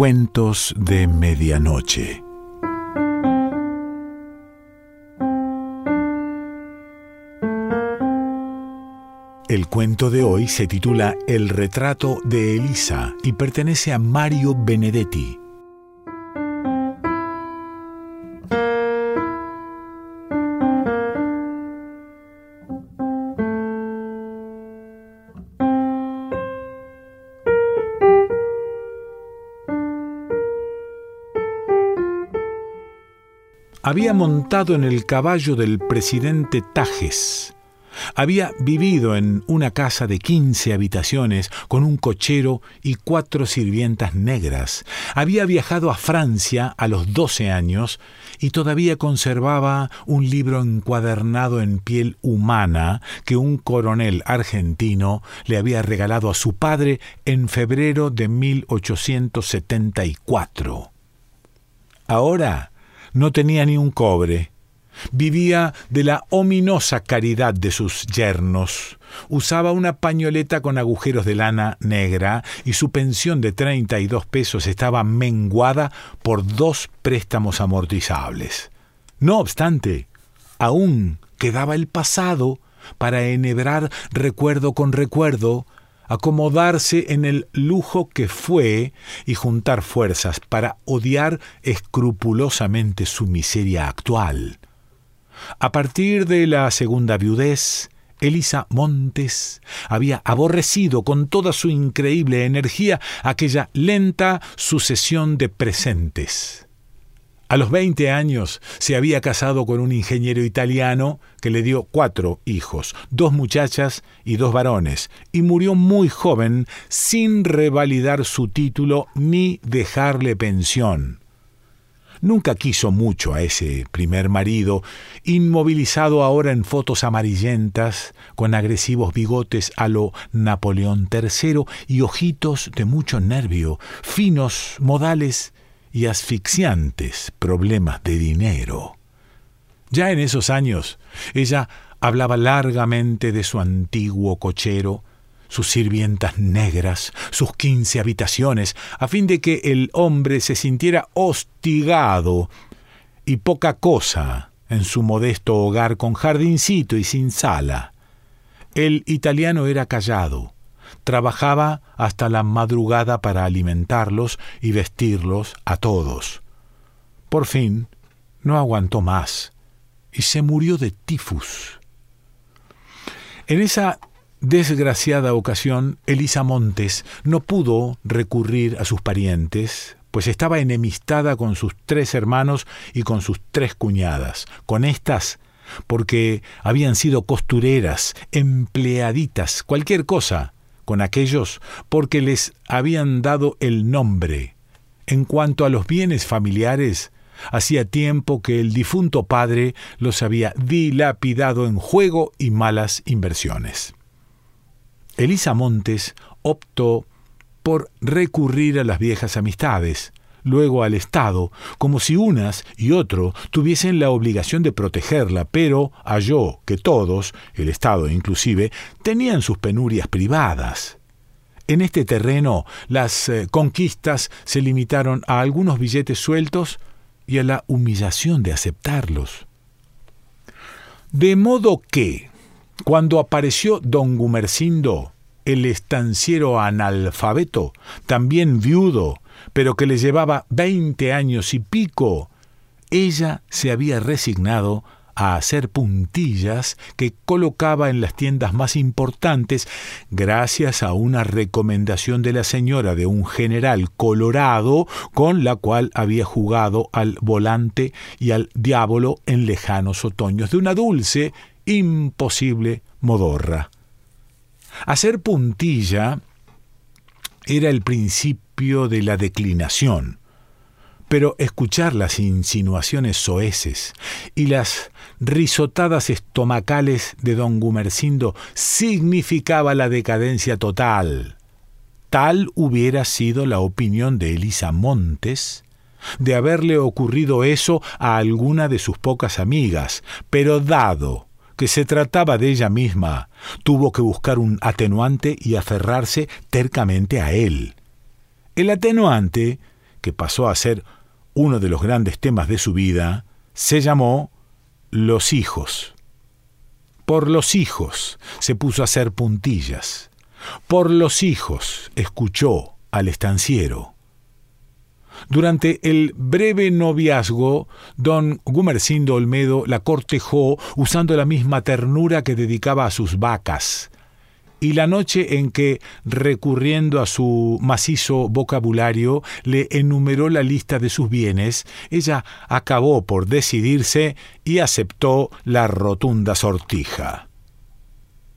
Cuentos de Medianoche. El cuento de hoy se titula El retrato de Elisa y pertenece a Mario Benedetti. Había montado en el caballo del presidente Tajes. Había vivido en una casa de 15 habitaciones con un cochero y cuatro sirvientas negras. Había viajado a Francia a los 12 años y todavía conservaba un libro encuadernado en piel humana que un coronel argentino le había regalado a su padre en febrero de 1874. Ahora no tenía ni un cobre. Vivía de la ominosa caridad de sus yernos. Usaba una pañoleta con agujeros de lana negra y su pensión de 32 pesos estaba menguada por dos préstamos amortizables. No obstante, aún quedaba el pasado para enhebrar recuerdo con recuerdo, acomodarse en el lujo que fue y juntar fuerzas para odiar escrupulosamente su miseria actual. A partir de la segunda viudez, Elisa Montes había aborrecido con toda su increíble energía aquella lenta sucesión de presentes. A los 20 años se había casado con un ingeniero italiano que le dio cuatro hijos, dos muchachas y dos varones, y murió muy joven sin revalidar su título ni dejarle pensión. Nunca quiso mucho a ese primer marido, inmovilizado ahora en fotos amarillentas, con agresivos bigotes a lo Napoleón III y ojitos de mucho nervio, finos modales y asfixiantes problemas de dinero. Ya en esos años, ella hablaba largamente de su antiguo cochero, sus sirvientas negras, sus quince habitaciones, a fin de que el hombre se sintiera hostigado y poca cosa en su modesto hogar con jardincito y sin sala. El italiano era callado, Trabajaba hasta la madrugada para alimentarlos y vestirlos a todos. Por fin, no aguantó más y se murió de tifus. En esa desgraciada ocasión, Elisa Montes no pudo recurrir a sus parientes, pues estaba enemistada con sus tres hermanos y con sus tres cuñadas. Con estas, porque habían sido costureras, empleaditas, cualquier cosa, con aquellos porque les habían dado el nombre. En cuanto a los bienes familiares, hacía tiempo que el difunto padre los había dilapidado en juego y malas inversiones. Elisa Montes optó por recurrir a las viejas amistades, luego al Estado, como si unas y otro tuviesen la obligación de protegerla, pero halló que todos, el Estado inclusive, tenían sus penurias privadas. En este terreno las eh, conquistas se limitaron a algunos billetes sueltos y a la humillación de aceptarlos. De modo que, cuando apareció don Gumercindo, el estanciero analfabeto, también viudo, pero que le llevaba veinte años y pico, ella se había resignado a hacer puntillas que colocaba en las tiendas más importantes gracias a una recomendación de la señora de un general colorado con la cual había jugado al volante y al diablo en lejanos otoños de una dulce, imposible modorra. Hacer puntilla era el principio de la declinación, pero escuchar las insinuaciones soeces y las risotadas estomacales de don Gumercindo significaba la decadencia total. Tal hubiera sido la opinión de Elisa Montes, de haberle ocurrido eso a alguna de sus pocas amigas, pero dado que se trataba de ella misma, tuvo que buscar un atenuante y aferrarse tercamente a él. El atenuante que pasó a ser uno de los grandes temas de su vida, se llamó Los hijos. Por los hijos se puso a hacer puntillas. Por los hijos escuchó al estanciero. Durante el breve noviazgo, don Gumercindo Olmedo la cortejó usando la misma ternura que dedicaba a sus vacas, y la noche en que, recurriendo a su macizo vocabulario, le enumeró la lista de sus bienes, ella acabó por decidirse y aceptó la rotunda sortija.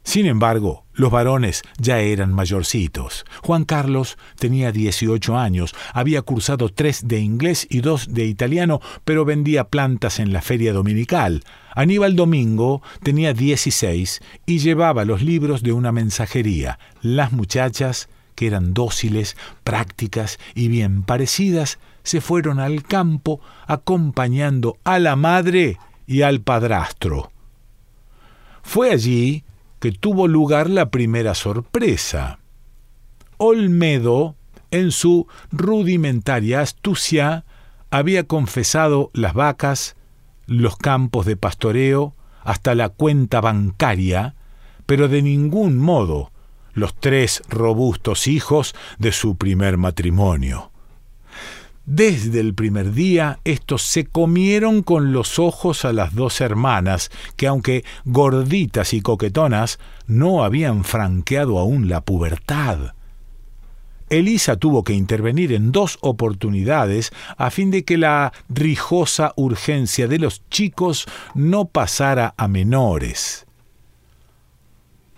Sin embargo, los varones ya eran mayorcitos. Juan Carlos tenía 18 años, había cursado tres de inglés y dos de italiano, pero vendía plantas en la feria dominical. Aníbal Domingo tenía 16 y llevaba los libros de una mensajería. Las muchachas, que eran dóciles, prácticas y bien parecidas, se fueron al campo acompañando a la madre y al padrastro. Fue allí que tuvo lugar la primera sorpresa. Olmedo, en su rudimentaria astucia, había confesado las vacas, los campos de pastoreo, hasta la cuenta bancaria, pero de ningún modo los tres robustos hijos de su primer matrimonio. Desde el primer día, estos se comieron con los ojos a las dos hermanas, que aunque gorditas y coquetonas, no habían franqueado aún la pubertad. Elisa tuvo que intervenir en dos oportunidades a fin de que la rijosa urgencia de los chicos no pasara a menores.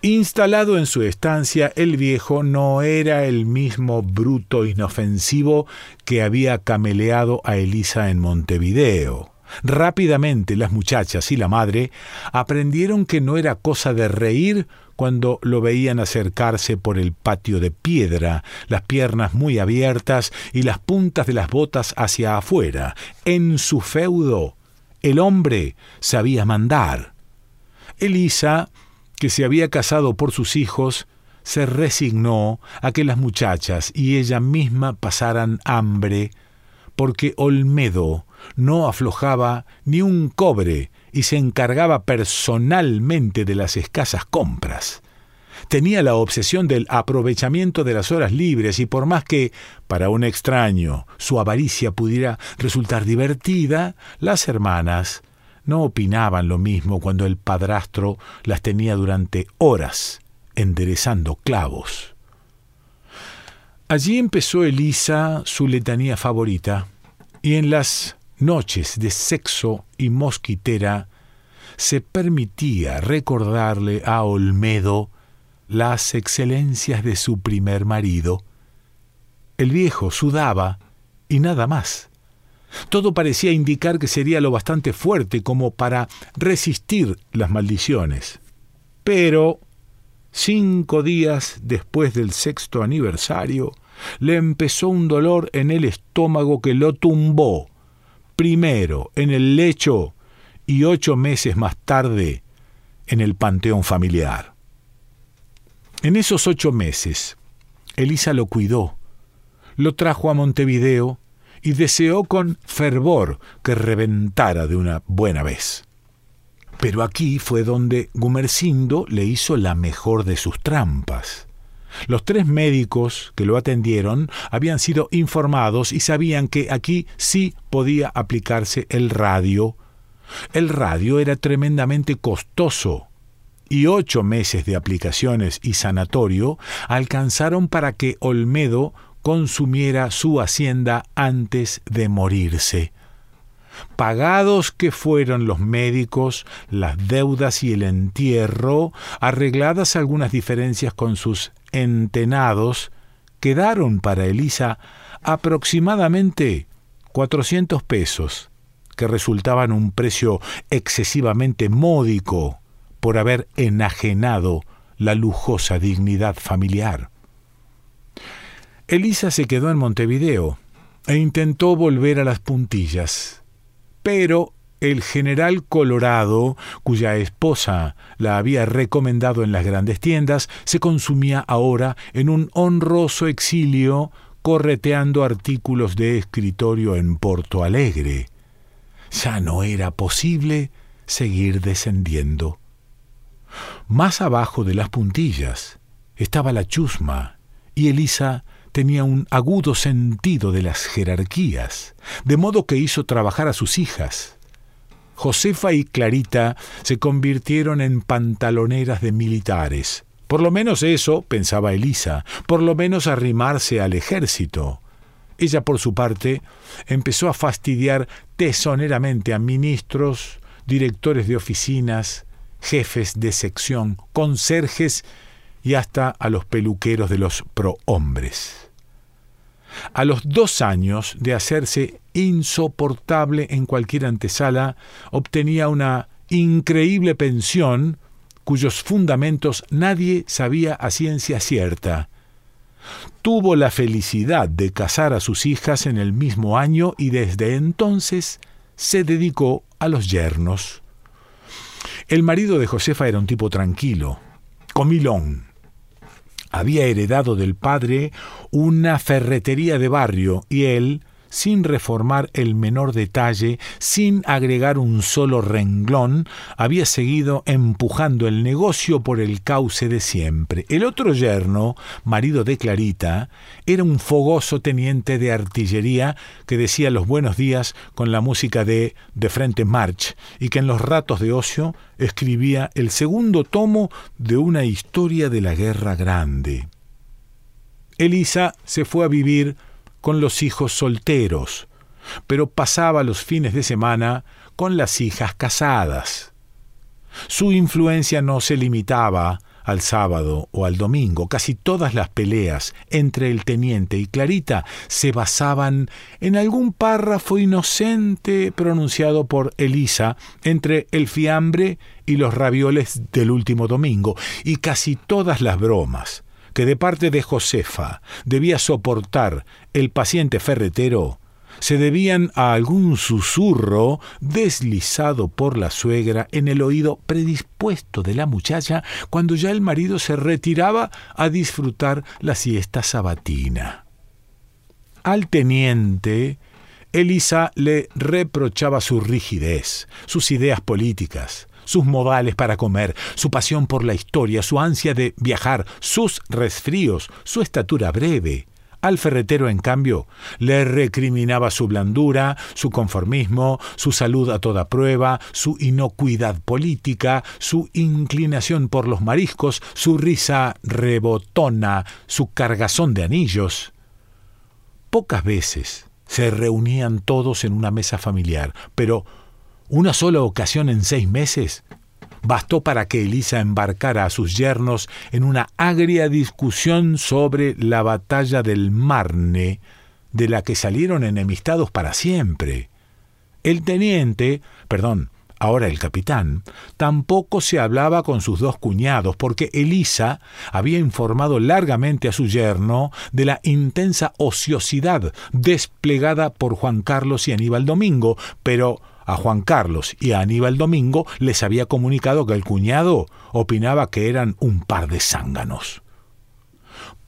Instalado en su estancia, el viejo no era el mismo bruto inofensivo que había cameleado a Elisa en Montevideo. Rápidamente las muchachas y la madre aprendieron que no era cosa de reír cuando lo veían acercarse por el patio de piedra, las piernas muy abiertas y las puntas de las botas hacia afuera. En su feudo, el hombre sabía mandar. Elisa que se había casado por sus hijos, se resignó a que las muchachas y ella misma pasaran hambre, porque Olmedo no aflojaba ni un cobre y se encargaba personalmente de las escasas compras. Tenía la obsesión del aprovechamiento de las horas libres y por más que, para un extraño, su avaricia pudiera resultar divertida, las hermanas no opinaban lo mismo cuando el padrastro las tenía durante horas enderezando clavos. Allí empezó Elisa su letanía favorita, y en las noches de sexo y mosquitera se permitía recordarle a Olmedo las excelencias de su primer marido. El viejo sudaba y nada más. Todo parecía indicar que sería lo bastante fuerte como para resistir las maldiciones. Pero, cinco días después del sexto aniversario, le empezó un dolor en el estómago que lo tumbó, primero en el lecho y ocho meses más tarde en el panteón familiar. En esos ocho meses, Elisa lo cuidó, lo trajo a Montevideo y deseó con fervor que reventara de una buena vez. Pero aquí fue donde Gumercindo le hizo la mejor de sus trampas. Los tres médicos que lo atendieron habían sido informados y sabían que aquí sí podía aplicarse el radio. El radio era tremendamente costoso y ocho meses de aplicaciones y sanatorio alcanzaron para que Olmedo consumiera su hacienda antes de morirse. Pagados que fueron los médicos, las deudas y el entierro, arregladas algunas diferencias con sus entenados, quedaron para Elisa aproximadamente cuatrocientos pesos, que resultaban un precio excesivamente módico por haber enajenado la lujosa dignidad familiar. Elisa se quedó en Montevideo e intentó volver a las puntillas, pero el general Colorado, cuya esposa la había recomendado en las grandes tiendas, se consumía ahora en un honroso exilio correteando artículos de escritorio en Porto Alegre. Ya no era posible seguir descendiendo. Más abajo de las puntillas estaba la chusma, y Elisa tenía un agudo sentido de las jerarquías, de modo que hizo trabajar a sus hijas. Josefa y Clarita se convirtieron en pantaloneras de militares. Por lo menos eso, pensaba Elisa, por lo menos arrimarse al ejército. Ella, por su parte, empezó a fastidiar tesoneramente a ministros, directores de oficinas, jefes de sección, conserjes y hasta a los peluqueros de los prohombres. A los dos años de hacerse insoportable en cualquier antesala, obtenía una increíble pensión cuyos fundamentos nadie sabía a ciencia cierta. Tuvo la felicidad de casar a sus hijas en el mismo año y desde entonces se dedicó a los yernos. El marido de Josefa era un tipo tranquilo, comilón. Había heredado del padre una ferretería de barrio y él, sin reformar el menor detalle, sin agregar un solo renglón, había seguido empujando el negocio por el cauce de siempre. El otro yerno, marido de Clarita, era un fogoso teniente de artillería que decía los buenos días con la música de De Frente March y que en los ratos de ocio escribía el segundo tomo de una historia de la Guerra Grande. Elisa se fue a vivir con los hijos solteros, pero pasaba los fines de semana con las hijas casadas. Su influencia no se limitaba al sábado o al domingo. Casi todas las peleas entre el teniente y Clarita se basaban en algún párrafo inocente pronunciado por Elisa entre el fiambre y los ravioles del último domingo, y casi todas las bromas que de parte de Josefa debía soportar el paciente ferretero se debían a algún susurro deslizado por la suegra en el oído predispuesto de la muchacha cuando ya el marido se retiraba a disfrutar la siesta sabatina. Al teniente, Elisa le reprochaba su rigidez, sus ideas políticas, sus modales para comer, su pasión por la historia, su ansia de viajar, sus resfríos, su estatura breve. Al ferretero, en cambio, le recriminaba su blandura, su conformismo, su salud a toda prueba, su inocuidad política, su inclinación por los mariscos, su risa rebotona, su cargazón de anillos. Pocas veces se reunían todos en una mesa familiar, pero una sola ocasión en seis meses bastó para que Elisa embarcara a sus yernos en una agria discusión sobre la batalla del Marne, de la que salieron enemistados para siempre. El teniente, perdón, ahora el capitán, tampoco se hablaba con sus dos cuñados, porque Elisa había informado largamente a su yerno de la intensa ociosidad desplegada por Juan Carlos y Aníbal Domingo, pero a Juan Carlos y a Aníbal Domingo les había comunicado que el cuñado opinaba que eran un par de zánganos.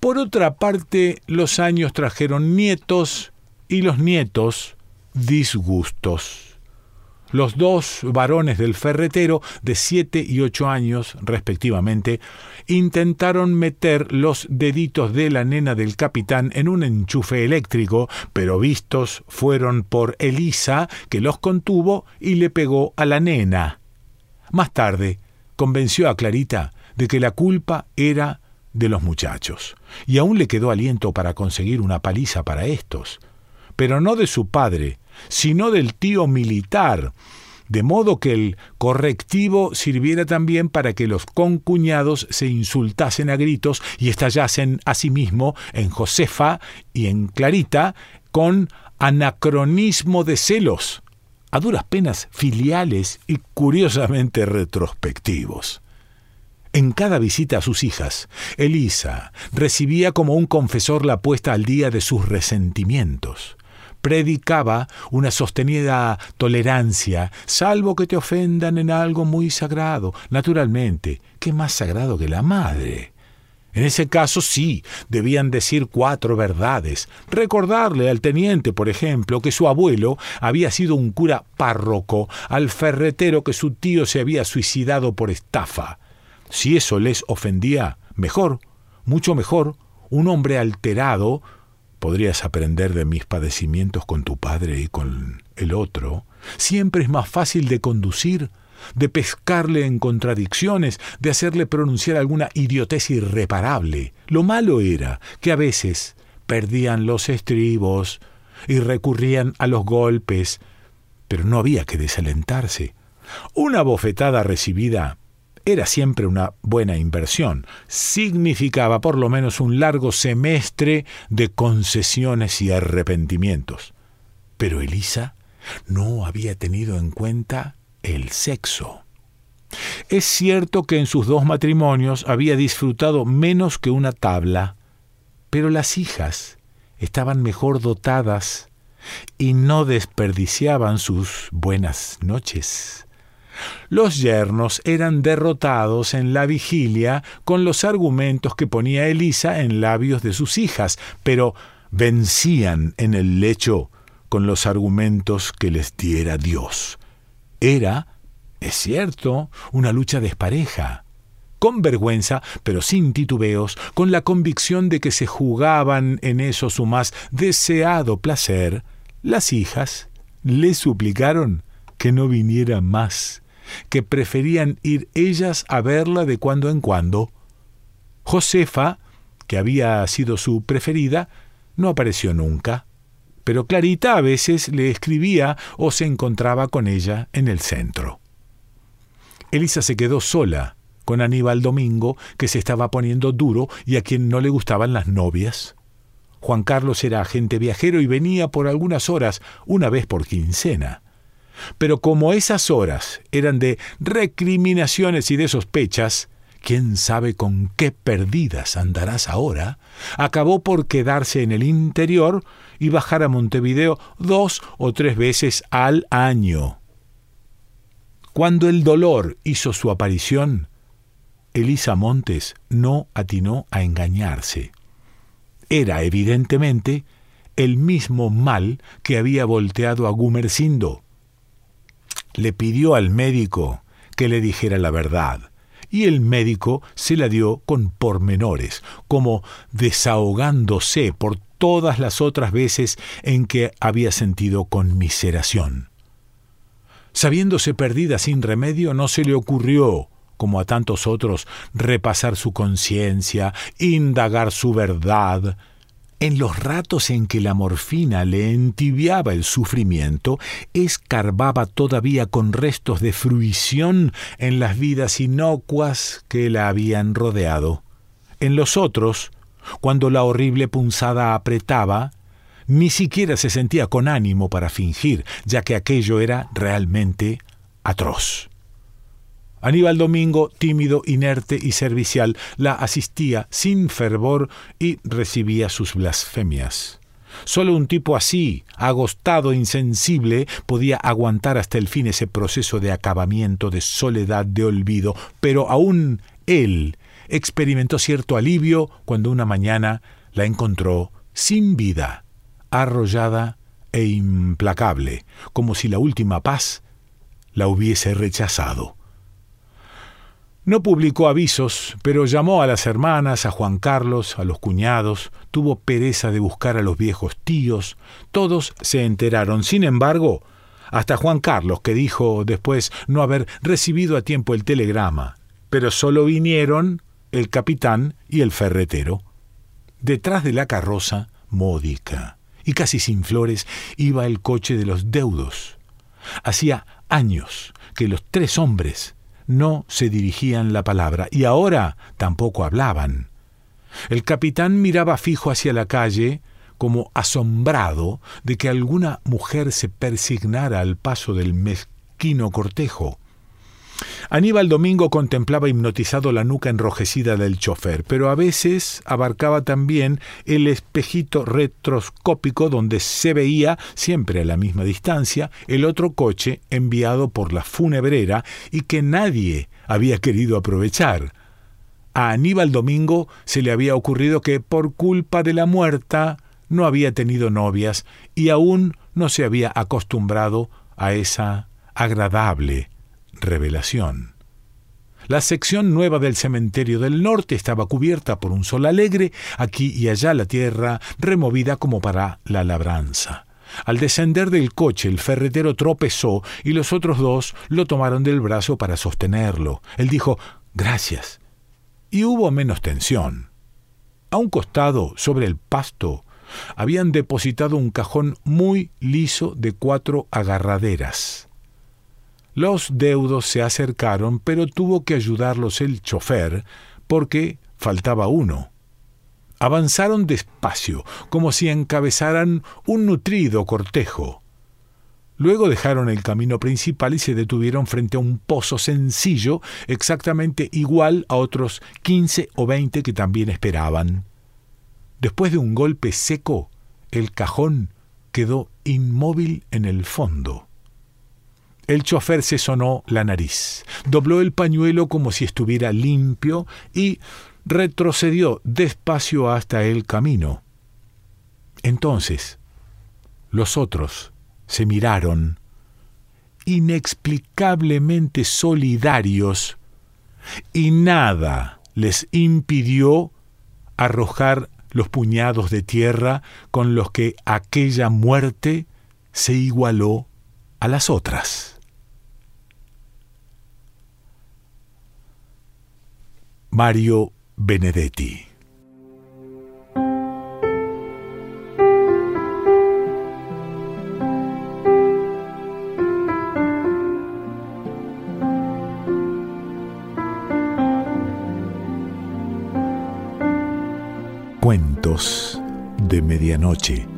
Por otra parte, los años trajeron nietos y los nietos disgustos. Los dos varones del ferretero, de siete y ocho años respectivamente, intentaron meter los deditos de la nena del capitán en un enchufe eléctrico, pero vistos fueron por Elisa, que los contuvo y le pegó a la nena. Más tarde, convenció a Clarita de que la culpa era de los muchachos, y aún le quedó aliento para conseguir una paliza para estos, pero no de su padre, sino del tío militar, de modo que el correctivo sirviera también para que los concuñados se insultasen a gritos y estallasen asimismo en Josefa y en Clarita con anacronismo de celos, a duras penas filiales y curiosamente retrospectivos. En cada visita a sus hijas, Elisa recibía como un confesor la puesta al día de sus resentimientos predicaba una sostenida tolerancia, salvo que te ofendan en algo muy sagrado. Naturalmente, ¿qué más sagrado que la madre? En ese caso sí, debían decir cuatro verdades. Recordarle al teniente, por ejemplo, que su abuelo había sido un cura párroco, al ferretero que su tío se había suicidado por estafa. Si eso les ofendía, mejor, mucho mejor, un hombre alterado, podrías aprender de mis padecimientos con tu padre y con el otro, siempre es más fácil de conducir de pescarle en contradicciones, de hacerle pronunciar alguna idiotez irreparable. Lo malo era que a veces perdían los estribos y recurrían a los golpes, pero no había que desalentarse. Una bofetada recibida era siempre una buena inversión, significaba por lo menos un largo semestre de concesiones y arrepentimientos. Pero Elisa no había tenido en cuenta el sexo. Es cierto que en sus dos matrimonios había disfrutado menos que una tabla, pero las hijas estaban mejor dotadas y no desperdiciaban sus buenas noches. Los yernos eran derrotados en la vigilia con los argumentos que ponía Elisa en labios de sus hijas, pero vencían en el lecho con los argumentos que les diera Dios. Era, es cierto, una lucha despareja, con vergüenza, pero sin titubeos, con la convicción de que se jugaban en eso su más deseado placer, las hijas le suplicaron que no viniera más, que preferían ir ellas a verla de cuando en cuando. Josefa, que había sido su preferida, no apareció nunca pero Clarita a veces le escribía o se encontraba con ella en el centro. Elisa se quedó sola con Aníbal Domingo, que se estaba poniendo duro y a quien no le gustaban las novias. Juan Carlos era agente viajero y venía por algunas horas, una vez por quincena. Pero como esas horas eran de recriminaciones y de sospechas, quién sabe con qué perdidas andarás ahora, acabó por quedarse en el interior y bajar a Montevideo dos o tres veces al año. Cuando el dolor hizo su aparición, Elisa Montes no atinó a engañarse. Era evidentemente el mismo mal que había volteado a Gumercindo. Le pidió al médico que le dijera la verdad, y el médico se la dio con pormenores, como desahogándose por todas las otras veces en que había sentido conmiseración. Sabiéndose perdida sin remedio, no se le ocurrió, como a tantos otros, repasar su conciencia, indagar su verdad. En los ratos en que la morfina le entibiaba el sufrimiento, escarbaba todavía con restos de fruición en las vidas inocuas que la habían rodeado. En los otros, cuando la horrible punzada apretaba, ni siquiera se sentía con ánimo para fingir, ya que aquello era realmente atroz. Aníbal Domingo, tímido, inerte y servicial, la asistía sin fervor y recibía sus blasfemias. Solo un tipo así, agostado, insensible, podía aguantar hasta el fin ese proceso de acabamiento, de soledad, de olvido, pero aún él experimentó cierto alivio cuando una mañana la encontró sin vida, arrollada e implacable, como si la última paz la hubiese rechazado. No publicó avisos, pero llamó a las hermanas, a Juan Carlos, a los cuñados, tuvo pereza de buscar a los viejos tíos, todos se enteraron. Sin embargo, hasta Juan Carlos, que dijo después no haber recibido a tiempo el telegrama, pero solo vinieron el capitán y el ferretero. Detrás de la carroza, módica y casi sin flores, iba el coche de los deudos. Hacía años que los tres hombres no se dirigían la palabra y ahora tampoco hablaban. El capitán miraba fijo hacia la calle, como asombrado de que alguna mujer se persignara al paso del mezquino cortejo. Aníbal Domingo contemplaba hipnotizado la nuca enrojecida del chofer, pero a veces abarcaba también el espejito retroscópico donde se veía, siempre a la misma distancia, el otro coche enviado por la funebrera y que nadie había querido aprovechar. A Aníbal Domingo se le había ocurrido que por culpa de la muerta no había tenido novias y aún no se había acostumbrado a esa agradable revelación. La sección nueva del cementerio del norte estaba cubierta por un sol alegre, aquí y allá la tierra removida como para la labranza. Al descender del coche el ferretero tropezó y los otros dos lo tomaron del brazo para sostenerlo. Él dijo Gracias. Y hubo menos tensión. A un costado, sobre el pasto, habían depositado un cajón muy liso de cuatro agarraderas. Los deudos se acercaron, pero tuvo que ayudarlos el chofer, porque faltaba uno. Avanzaron despacio, como si encabezaran un nutrido cortejo. Luego dejaron el camino principal y se detuvieron frente a un pozo sencillo, exactamente igual a otros quince o veinte que también esperaban. Después de un golpe seco, el cajón quedó inmóvil en el fondo. El chofer se sonó la nariz, dobló el pañuelo como si estuviera limpio y retrocedió despacio hasta el camino. Entonces, los otros se miraron, inexplicablemente solidarios, y nada les impidió arrojar los puñados de tierra con los que aquella muerte se igualó a las otras. Mario Benedetti. Cuentos de Medianoche.